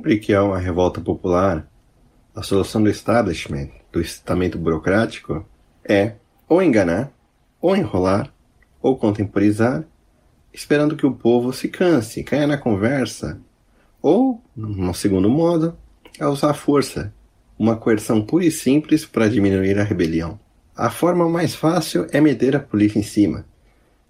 Sempre que há uma revolta popular, a solução do establishment, do estamento burocrático, é ou enganar, ou enrolar, ou contemporizar, esperando que o povo se canse, caia na conversa, ou, no segundo modo, é usar a força, uma coerção pura e simples para diminuir a rebelião. A forma mais fácil é meter a polícia em cima.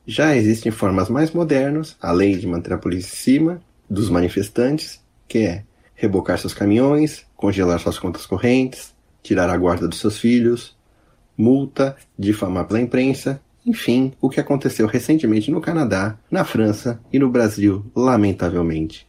Já existem formas mais modernas, além de manter a polícia em cima dos manifestantes, que é rebocar seus caminhões, congelar suas contas correntes, tirar a guarda dos seus filhos, multa, difamar pela imprensa, enfim, o que aconteceu recentemente no Canadá, na França e no Brasil, lamentavelmente.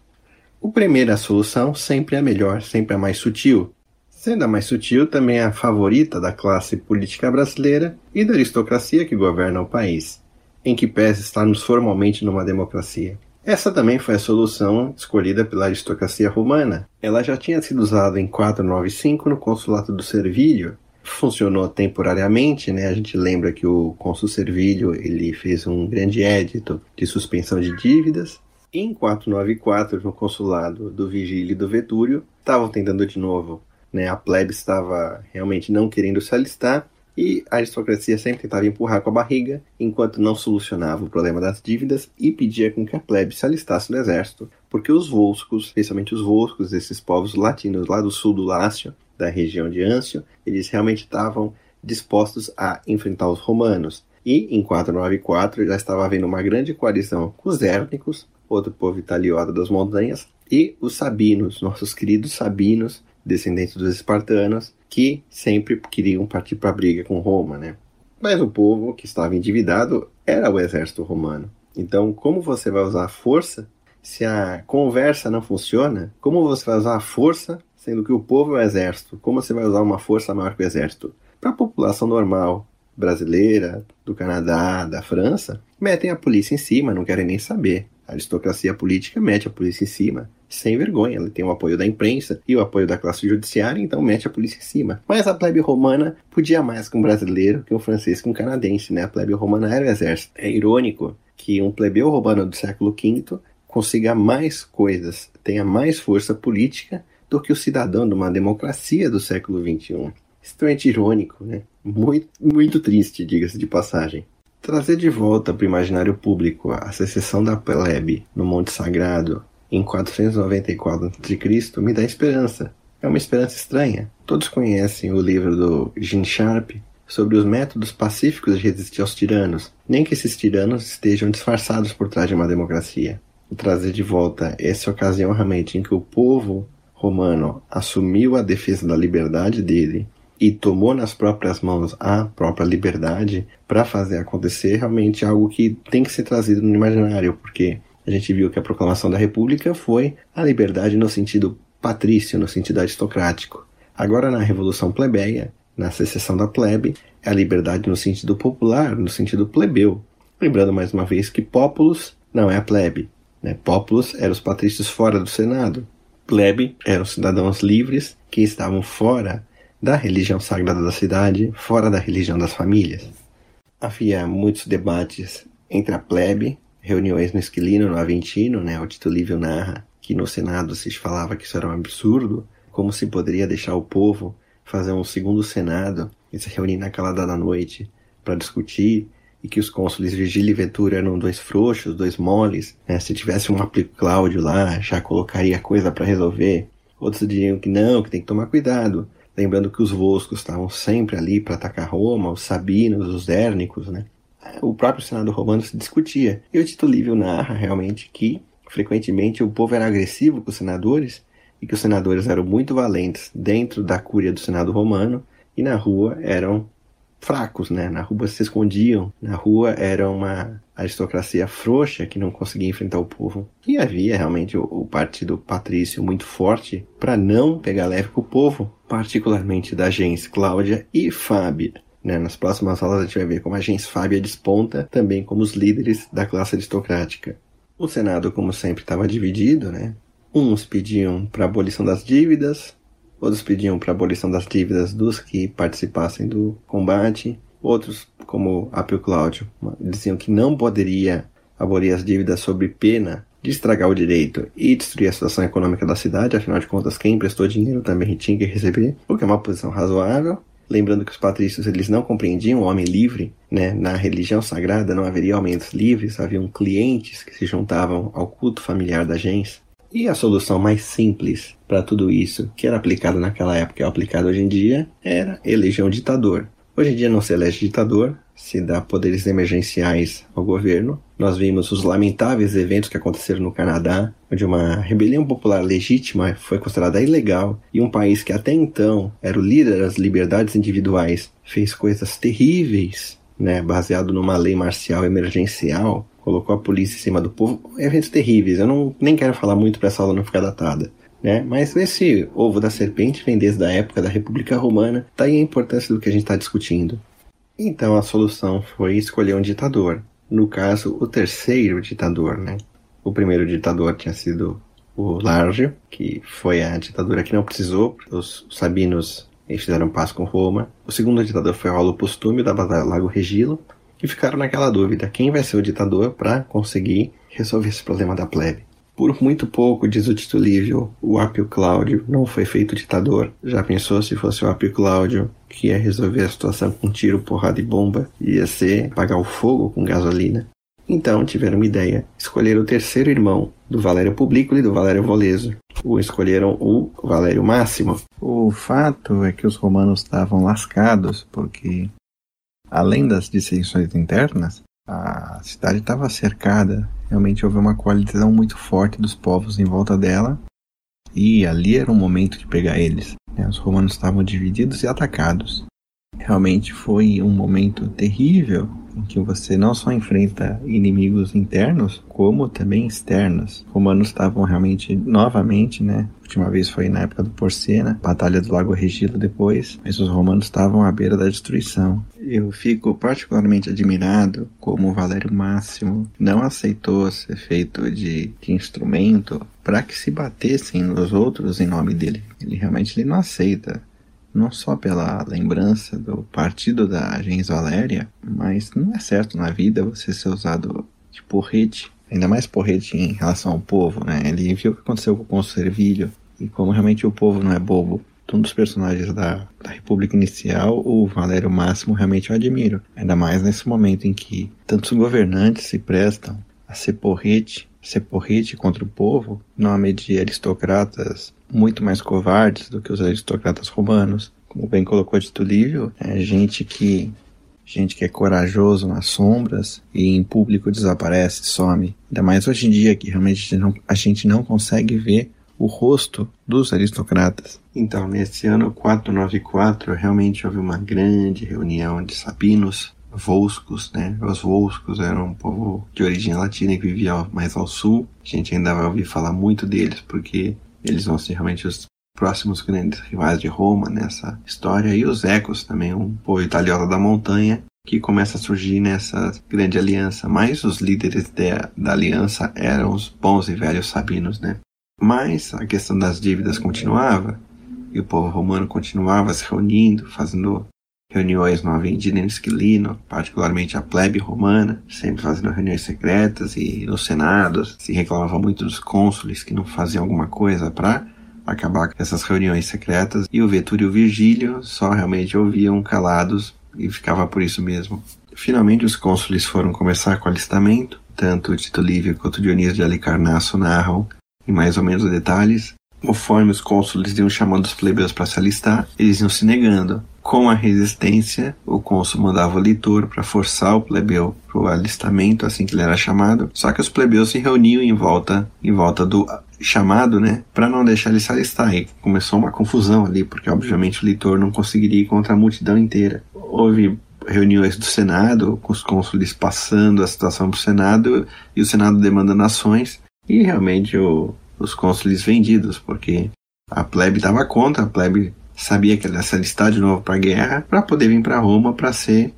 O primeiro a solução sempre é a melhor, sempre é a mais sutil. Sendo a mais sutil, também é a favorita da classe política brasileira e da aristocracia que governa o país, em que pese estarmos formalmente numa democracia. Essa também foi a solução escolhida pela aristocracia romana. Ela já tinha sido usada em 495 no consulado do Servílio. Funcionou temporariamente, né? A gente lembra que o cônsul Servílio ele fez um grande édito de suspensão de dívidas em 494, no consulado do Vigílio e do Vetúrio, estavam tentando de novo. Né? A plebe estava realmente não querendo se alistar e a aristocracia sempre tentava empurrar com a barriga, enquanto não solucionava o problema das dívidas e pedia com que a plebe se alistasse no exército, porque os volscos, especialmente os volscos, esses povos latinos lá do sul do Lácio, da região de Ancio, eles realmente estavam dispostos a enfrentar os romanos. E em 494 já estava havendo uma grande coalizão com os érnicos, outro povo italiota das montanhas, e os sabinos, nossos queridos sabinos, descendentes dos espartanos, que sempre queriam partir para a briga com Roma, né? Mas o povo que estava endividado era o exército romano. Então, como você vai usar a força se a conversa não funciona? Como você vai usar a força sendo que o povo é o exército? Como você vai usar uma força maior que o exército? Para a população normal, brasileira, do Canadá, da França, metem a polícia em cima, não querem nem saber. A aristocracia política mete a polícia em cima, sem vergonha. Ela tem o apoio da imprensa e o apoio da classe judiciária, então mete a polícia em cima. Mas a plebe romana podia mais que um brasileiro, que um francês, que um canadense, né? A plebe romana era o exército. É irônico que um plebeu romano do século V consiga mais coisas, tenha mais força política do que o cidadão de uma democracia do século XXI. Extremamente irônico, né? Muito, muito triste, diga-se de passagem. Trazer de volta para o imaginário público a secessão da plebe no Monte Sagrado em 494 a.C. me dá esperança. É uma esperança estranha. Todos conhecem o livro do Gene Sharp sobre os métodos pacíficos de resistir aos tiranos, nem que esses tiranos estejam disfarçados por trás de uma democracia. E trazer de volta essa ocasião realmente em que o povo romano assumiu a defesa da liberdade dele e tomou nas próprias mãos a própria liberdade para fazer acontecer realmente algo que tem que ser trazido no imaginário, porque a gente viu que a proclamação da República foi a liberdade no sentido patrício, no sentido aristocrático. Agora, na Revolução Plebeia, na secessão da plebe, é a liberdade no sentido popular, no sentido plebeu. Lembrando mais uma vez que populus não é a plebe. Né? Populus eram os patrícios fora do Senado. Plebe eram os cidadãos livres que estavam fora da religião sagrada da cidade, fora da religião das famílias. Havia muitos debates entre a plebe, reuniões no Esquilino, no Aventino, né, o Tito Livio narra que no Senado se falava que isso era um absurdo, como se poderia deixar o povo fazer um segundo Senado e se reunir naquela dada noite para discutir e que os cônsules Virgílio e Ventura eram dois frouxos, dois moles, né? se tivesse um aplico Cláudio lá, já colocaria coisa para resolver. Outros diriam que não, que tem que tomar cuidado, Lembrando que os Voscos estavam sempre ali para atacar Roma, os Sabinos, os Érnicos, né? O próprio Senado romano se discutia. E o Tito Livio narra realmente que, frequentemente, o povo era agressivo com os senadores e que os senadores eram muito valentes dentro da cúria do Senado romano e na rua eram fracos, né? Na rua se escondiam, na rua era uma aristocracia frouxa que não conseguia enfrentar o povo. E havia realmente o, o partido patrício muito forte para não pegar leve com o povo, particularmente da gens Cláudia e Fábia. Né? Nas próximas aulas a gente vai ver como a gens Fábia desponta também como os líderes da classe aristocrática. O Senado, como sempre, estava dividido, né? Uns pediam para abolição das dívidas, Outros pediam para abolição das dívidas dos que participassem do combate. Outros, como Apio Cláudio, diziam que não poderia abolir as dívidas sob pena de estragar o direito e destruir a situação econômica da cidade, afinal de contas, quem emprestou dinheiro também tinha que receber, o que é uma posição razoável. Lembrando que os patrícios eles não compreendiam o homem livre, né? Na religião sagrada não haveria homens livres, haviam clientes que se juntavam ao culto familiar da gens. E a solução mais simples para tudo isso, que era aplicada naquela época e é aplicada hoje em dia, era eleger um ditador. Hoje em dia não se elege ditador, se dá poderes emergenciais ao governo. Nós vimos os lamentáveis eventos que aconteceram no Canadá, onde uma rebelião popular legítima foi considerada ilegal e um país que até então era o líder das liberdades individuais fez coisas terríveis, né, baseado numa lei marcial emergencial, colocou a polícia em cima do povo, eventos terríveis. Eu não nem quero falar muito para essa aula não ficar datada. Né? Mas esse ovo da serpente vem desde a época da República Romana, daí a importância do que a gente está discutindo. Então a solução foi escolher um ditador. No caso, o terceiro ditador, né? O primeiro ditador tinha sido o Lárgio, que foi a ditadura que não precisou, os sabinos fizeram paz com Roma. O segundo ditador foi Rolo Postúmio, da Batalha Lago Regilo, e ficaram naquela dúvida, quem vai ser o ditador para conseguir resolver esse problema da plebe. Por muito pouco, diz o Tito Livio, o Apio Cláudio não foi feito ditador. Já pensou se fosse o Apio Cláudio que ia resolver a situação com tiro, porrada e bomba? Ia ser apagar o fogo com gasolina? Então tiveram uma ideia. Escolheram o terceiro irmão do Valério Publico e do Valério Voleso. O escolheram o Valério Máximo. O fato é que os romanos estavam lascados porque, além das dissensões internas, a cidade estava cercada. Realmente houve uma coalizão muito forte dos povos em volta dela. E ali era o momento de pegar eles. Né? Os romanos estavam divididos e atacados. Realmente foi um momento terrível em que você não só enfrenta inimigos internos, como também externos. Os romanos estavam realmente, novamente, né? A última vez foi na época do Porcena, Batalha do Lago Regilo depois, mas os romanos estavam à beira da destruição. Eu fico particularmente admirado como o Valério Máximo não aceitou ser feito de, de instrumento para que se batessem nos outros em nome dele. Ele realmente ele não aceita não só pela lembrança do partido da Gens Valéria, mas não é certo na vida você ser usado de porrete, ainda mais porrete em relação ao povo, né? Ele viu o que aconteceu com o Servilho e como realmente o povo não é bobo. Um dos personagens da, da República Inicial, o Valério Máximo, realmente eu admiro. Ainda mais nesse momento em que tantos governantes se prestam a ser porrete, ser porrete contra o povo, nome de aristocratas muito mais covardes do que os aristocratas romanos. Como bem colocou Tito Livio, é gente que gente que é corajoso nas sombras e em público desaparece, some. Ainda mais hoje em dia que realmente não, a gente não consegue ver o rosto dos aristocratas. Então, nesse ano 494, realmente houve uma grande reunião de sabinos, volscos, né? Os volscos eram um povo de origem latina que vivia mais ao sul. A gente ainda vai ouvir falar muito deles, porque eles vão ser realmente os próximos grandes rivais de Roma nessa história. E os Ecos também, um povo italiano da montanha, que começa a surgir nessa grande aliança. Mas os líderes de, da aliança eram os bons e velhos sabinos, né? Mas a questão das dívidas continuava, e o povo romano continuava se reunindo, fazendo reuniões no Aventino Esquilino, particularmente a plebe romana, sempre fazendo reuniões secretas e no Senado se reclamava muito dos cônsules que não faziam alguma coisa para acabar com essas reuniões secretas e o Vetúrio e o Virgílio só realmente ouviam calados e ficava por isso mesmo. Finalmente os cônsules foram começar com o alistamento, tanto Tito Livio quanto Dionísio de Alicarnasso narram em mais ou menos detalhes. Conforme os cônsules iam chamando os plebeus para se alistar, eles iam se negando. Com a resistência, o cônsul mandava o leitor para forçar o plebeu para o alistamento, assim que ele era chamado. Só que os plebeus se reuniam em volta, em volta do chamado, né, para não deixar ele se alistar. E começou uma confusão ali, porque obviamente o leitor não conseguiria ir contra a multidão inteira. Houve reuniões do Senado, com os cônsules passando a situação para o Senado e o Senado demandando ações. E realmente o, os cônsules vendidos, porque a plebe estava contra, a plebe sabia que ela se alistar de novo para a guerra para poder vir para Roma para ser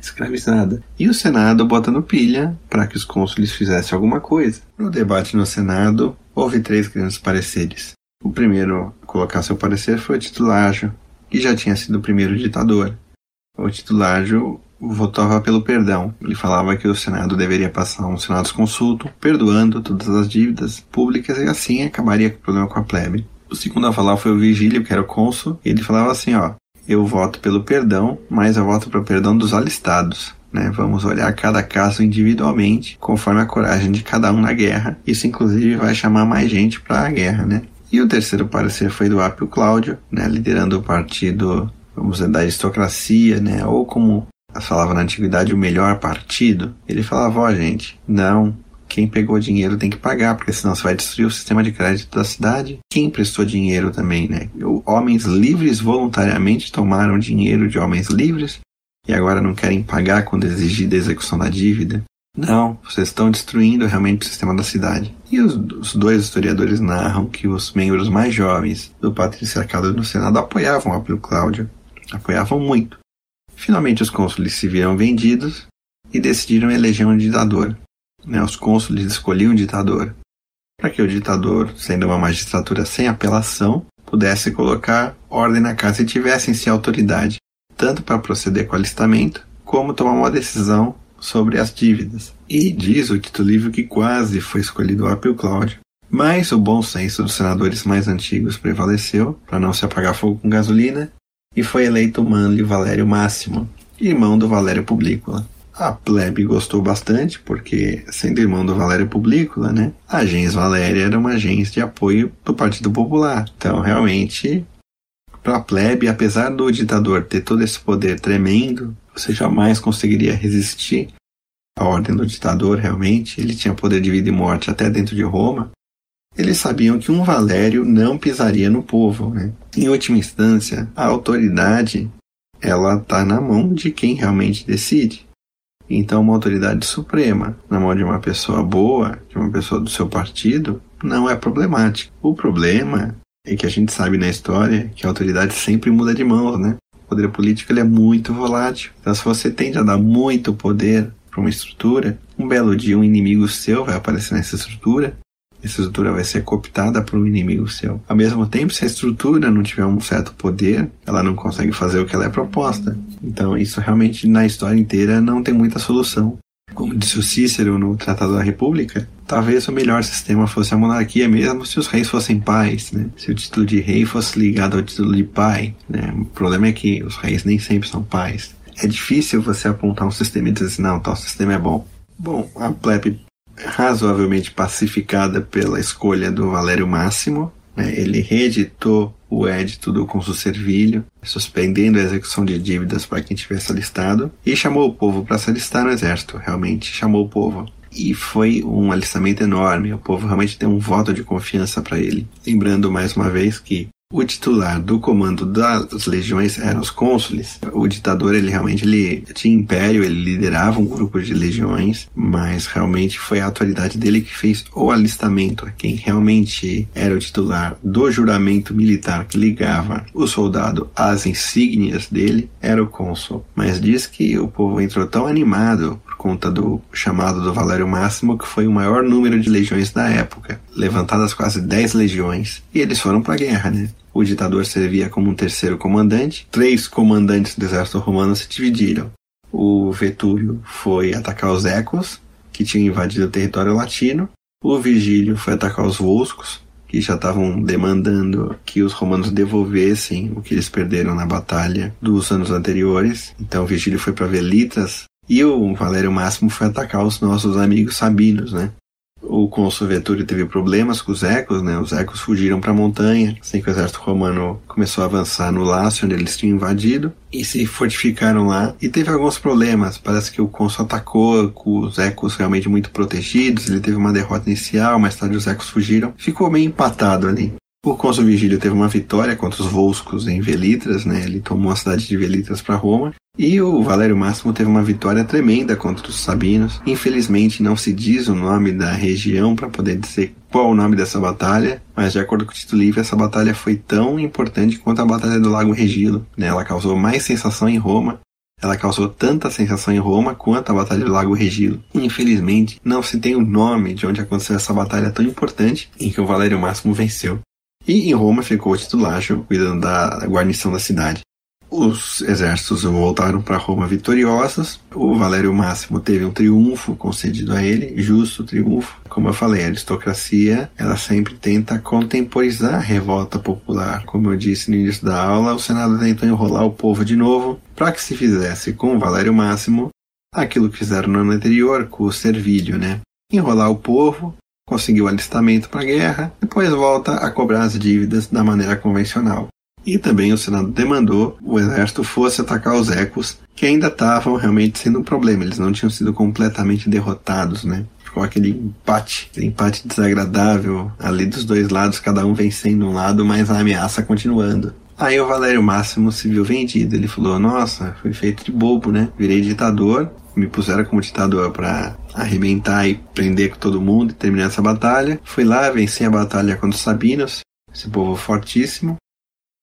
escravizada. E o Senado botando pilha para que os cônsules fizessem alguma coisa. No debate no Senado, houve três grandes pareceres. O primeiro a colocar seu parecer foi o Titulágio, que já tinha sido o primeiro ditador. O Titulágio votava pelo perdão. Ele falava que o Senado deveria passar um Senado consulto, perdoando todas as dívidas públicas e assim acabaria com o problema com a plebe. O segundo a falar foi o Vigílio, que era o cônsul, e ele falava assim, ó, eu voto pelo perdão, mas eu voto pelo perdão dos alistados. Né? Vamos olhar cada caso individualmente, conforme a coragem de cada um na guerra. Isso, inclusive, vai chamar mais gente para a guerra. Né? E o terceiro parecer foi do Apio Cláudio, né? liderando o partido, vamos dizer, da aristocracia, né? ou como falava na antiguidade, o melhor partido. Ele falava: ó, gente, não, quem pegou dinheiro tem que pagar, porque senão você vai destruir o sistema de crédito da cidade. Quem prestou dinheiro também, né? Homens livres voluntariamente tomaram dinheiro de homens livres e agora não querem pagar quando exigida a execução da dívida. Não, vocês estão destruindo realmente o sistema da cidade. E os, os, dois historiadores narram que os membros mais jovens do patriciarcado no Senado apoiavam Apio Cláudio, apoiavam muito. Finalmente os cônsules se viram vendidos e decidiram eleger um ditador. Né, os cônsules escolhiam um ditador, para que o ditador, sendo uma magistratura sem apelação, pudesse colocar ordem na casa e tivesse em si autoridade, tanto para proceder com o alistamento, como tomar uma decisão sobre as dívidas. E diz o Tito Livre que quase foi escolhido o Apio Cláudio. Mas o bom senso dos senadores mais antigos prevaleceu para não se apagar fogo com gasolina e foi eleito Manlio Valério Máximo, irmão do Valério Publícola. A plebe gostou bastante, porque, sendo irmão do Valério Publícola, né, a gens Valéria era uma gens de apoio do Partido Popular. Então, realmente, para a plebe, apesar do ditador ter todo esse poder tremendo, você jamais conseguiria resistir à ordem do ditador, realmente. Ele tinha poder de vida e morte até dentro de Roma. Eles sabiam que um Valério não pisaria no povo. Né? Em última instância, a autoridade ela está na mão de quem realmente decide. Então, uma autoridade suprema na mão de uma pessoa boa, de uma pessoa do seu partido, não é problemático. O problema é que a gente sabe na história que a autoridade sempre muda de mãos, né? O poder político ele é muito volátil. Então, se você tende a dar muito poder para uma estrutura, um belo dia um inimigo seu vai aparecer nessa estrutura essa estrutura vai ser cooptada por um inimigo seu. Ao mesmo tempo, se a estrutura não tiver um certo poder, ela não consegue fazer o que ela é proposta. Então, isso realmente na história inteira não tem muita solução. Como disse o Cícero no Tratado da República, talvez o melhor sistema fosse a monarquia mesmo se os reis fossem pais, né? Se o título de rei fosse ligado ao título de pai, né? O problema é que os reis nem sempre são pais. É difícil você apontar um sistema e dizer assim, não, tal sistema é bom. Bom, a plebe razoavelmente pacificada pela escolha do Valério Máximo. Né? Ele reeditou o édito do Consul Servilho, suspendendo a execução de dívidas para quem tivesse alistado, e chamou o povo para se alistar no exército, realmente chamou o povo. E foi um alistamento enorme, o povo realmente deu um voto de confiança para ele. Lembrando mais uma vez que o titular do comando das legiões eram os cônsules. O ditador, ele realmente ele tinha império, ele liderava um grupo de legiões, mas realmente foi a autoridade dele que fez o alistamento. Quem realmente era o titular do juramento militar que ligava o soldado às insígnias dele era o cônsul. Mas diz que o povo entrou tão animado conta do chamado do Valério Máximo, que foi o maior número de legiões da época, levantadas quase 10 legiões, e eles foram para a guerra, né? O ditador servia como um terceiro comandante. Três comandantes do exército romano se dividiram. O Vetúrio foi atacar os Ecos, que tinham invadido o território latino. O Vigílio foi atacar os Volscos, que já estavam demandando que os romanos devolvessem o que eles perderam na batalha dos anos anteriores. Então Vigílio foi para Velitas e o Valério Máximo foi atacar os nossos amigos sabinos, né? O cônsul Vetúrio teve problemas com os ecos, né? Os ecos fugiram para a montanha, assim que o exército romano começou a avançar no Lácio, onde eles tinham invadido, e se fortificaram lá. E teve alguns problemas. Parece que o cônsul atacou com os ecos realmente muito protegidos, ele teve uma derrota inicial, mais tarde os ecos fugiram. Ficou meio empatado ali. O cônsul Vigílio teve uma vitória contra os Volscos em Velitras, né? Ele tomou a cidade de Velitras para Roma. E o Valério Máximo teve uma vitória tremenda contra os Sabinos. Infelizmente não se diz o nome da região para poder dizer qual o nome dessa batalha, mas de acordo com o título livre, essa batalha foi tão importante quanto a Batalha do Lago Regilo. Né? Ela causou mais sensação em Roma ela causou tanta sensação em Roma quanto a Batalha do Lago Regilo. Infelizmente, não se tem o nome de onde aconteceu essa batalha tão importante em que o Valério Máximo venceu. E em Roma ficou o titulágio cuidando da guarnição da cidade. Os exércitos voltaram para Roma vitoriosos. O Valério Máximo teve um triunfo concedido a ele, justo triunfo. Como eu falei, a aristocracia ela sempre tenta contemporizar a revolta popular. Como eu disse no início da aula, o Senado tentou enrolar o povo de novo para que se fizesse com o Valério Máximo aquilo que fizeram no ano anterior com o Servílio, né? Enrolar o povo, conseguir o alistamento para a guerra, depois volta a cobrar as dívidas da maneira convencional. E também o Senado demandou o exército fosse atacar os ecos, que ainda estavam realmente sendo um problema, eles não tinham sido completamente derrotados, né? Ficou aquele empate, aquele empate desagradável ali dos dois lados, cada um vencendo um lado, mas a ameaça continuando. Aí o Valério Máximo se viu vendido. Ele falou: Nossa, fui feito de bobo, né? Virei ditador, me puseram como ditador para arrebentar e prender com todo mundo e terminar essa batalha. Fui lá, venci a batalha contra os Sabinos, esse povo fortíssimo.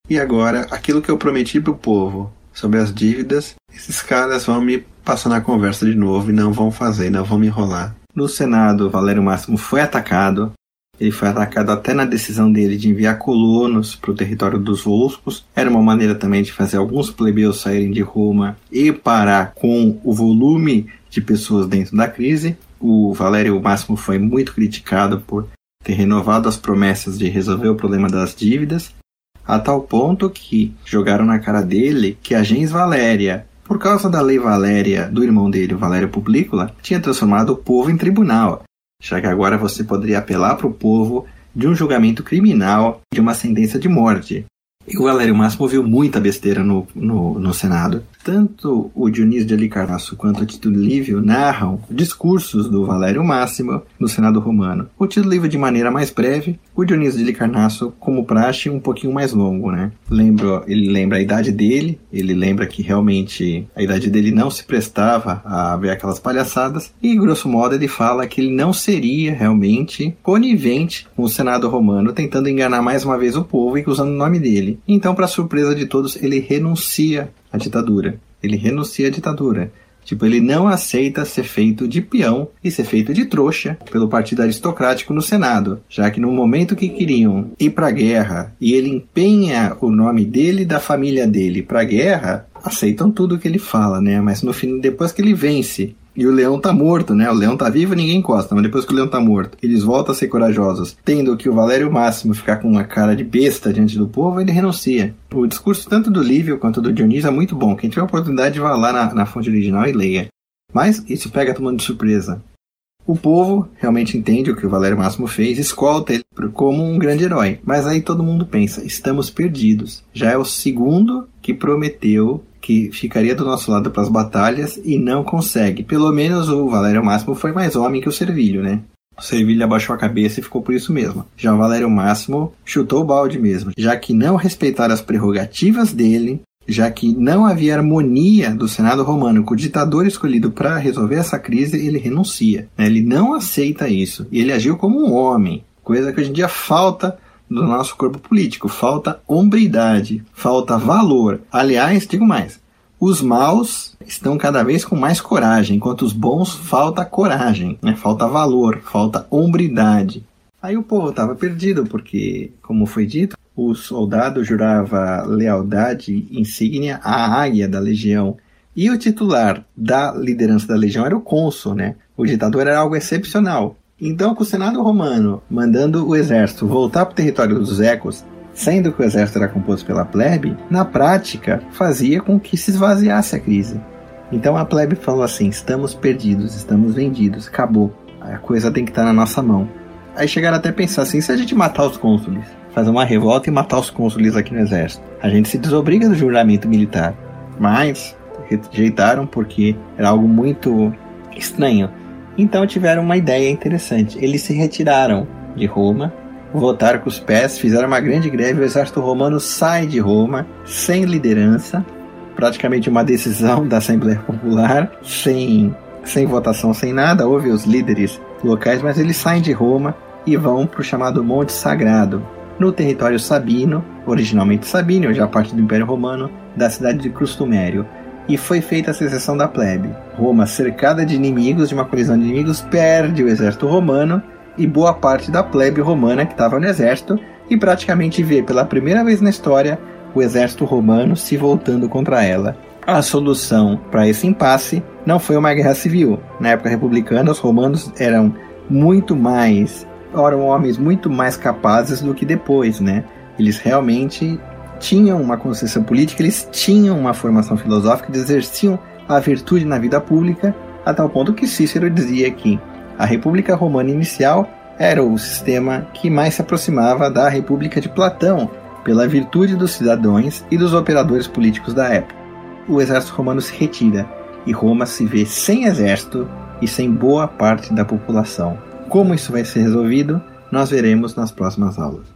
E agora, aquilo que eu prometi pro povo sobre as dívidas, esses caras vão me passar na conversa de novo e não vão fazer, não vão me enrolar. No Senado, Valério Máximo foi atacado. Ele foi atacado até na decisão dele de enviar colonos para o território dos Volscos. Era uma maneira também de fazer alguns plebeus saírem de Roma e parar com o volume de pessoas dentro da crise. O Valério Máximo foi muito criticado por ter renovado as promessas de resolver o problema das dívidas a tal ponto que jogaram na cara dele que a gens Valéria, por causa da lei Valéria do irmão dele, Valério Publícola, tinha transformado o povo em tribunal, já que agora você poderia apelar para o povo de um julgamento criminal de uma sentença de morte. E o Valério Máximo viu muita besteira no, no, no Senado. Tanto o Dionísio de Alicarnasso quanto o Tito Livio narram discursos do Valério Máximo no Senado Romano. O Tito Livio de maneira mais breve, o Dionísio de Alicarnasso, como praxe, um pouquinho mais longo, né? Lembro, ele lembra a idade dele, ele lembra que realmente a idade dele não se prestava a ver aquelas palhaçadas, e grosso modo ele fala que ele não seria realmente conivente com o Senado Romano, tentando enganar mais uma vez o povo e usando o nome dele. Então, para surpresa de todos, ele renuncia a ditadura. Ele renuncia à ditadura. Tipo, ele não aceita ser feito de peão e ser feito de trouxa pelo partido aristocrático no Senado, já que no momento que queriam ir para a guerra e ele empenha o nome dele e da família dele para a guerra, aceitam tudo que ele fala, né? Mas no fim, depois que ele vence e o leão tá morto, né? O leão tá vivo ninguém encosta, mas depois que o leão tá morto, eles voltam a ser corajosos. Tendo que o Valério Máximo ficar com uma cara de besta diante do povo, ele renuncia. O discurso tanto do Lívio quanto do Dionísio é muito bom. Quem tiver a oportunidade, vá lá na, na fonte original e leia. Mas isso pega todo mundo de surpresa. O povo realmente entende o que o Valério Máximo fez, escolta ele como um grande herói. Mas aí todo mundo pensa: estamos perdidos. Já é o segundo que prometeu que ficaria do nosso lado para as batalhas e não consegue. Pelo menos o Valério Máximo foi mais homem que o Servilho, né? O Servilho abaixou a cabeça e ficou por isso mesmo. Já o Valério Máximo chutou o balde mesmo, já que não respeitaram as prerrogativas dele, já que não havia harmonia do Senado romano com o ditador escolhido para resolver essa crise, ele renuncia. Né? Ele não aceita isso. E ele agiu como um homem, coisa que hoje em dia falta do nosso corpo político. Falta hombridade, falta valor. Aliás, digo mais: os maus estão cada vez com mais coragem, enquanto os bons falta coragem, né? falta valor, falta hombridade. Aí o povo estava perdido, porque, como foi dito, o soldado jurava lealdade insígnia à águia da legião. E o titular da liderança da legião era o cônsul, né? O ditador era algo excepcional. Então, com o Senado romano mandando o exército voltar para o território dos Ecos, sendo que o exército era composto pela plebe, na prática fazia com que se esvaziasse a crise. Então a plebe falou assim: estamos perdidos, estamos vendidos, acabou, a coisa tem que estar na nossa mão. Aí chegaram até a pensar assim: se a gente matar os cônsules, fazer uma revolta e matar os cônsules aqui no exército, a gente se desobriga do juramento militar. Mas rejeitaram porque era algo muito estranho então tiveram uma ideia interessante. Eles se retiraram de Roma, votaram com os pés, fizeram uma grande greve. O exército romano sai de Roma sem liderança, praticamente uma decisão da Assembleia Popular, sem, sem votação, sem nada. Houve os líderes locais, mas eles saem de Roma e vão para o chamado Monte Sagrado, no território sabino, originalmente sabino, já parte do Império Romano, da cidade de Crustumério e foi feita a secessão da plebe. Roma, cercada de inimigos, de uma colisão de inimigos, perde o exército romano e boa parte da plebe romana que estava no exército e praticamente vê pela primeira vez na história o exército romano se voltando contra ela. A solução para esse impasse não foi uma guerra civil. Na época republicana, os romanos eram muito mais, eram homens muito mais capazes do que depois, né? Eles realmente tinham uma consciência política, eles tinham uma formação filosófica, eles exerciam a virtude na vida pública, a tal ponto que Cícero dizia que a República Romana inicial era o sistema que mais se aproximava da República de Platão, pela virtude dos cidadãos e dos operadores políticos da época. O exército romano se retira e Roma se vê sem exército e sem boa parte da população. Como isso vai ser resolvido, nós veremos nas próximas aulas.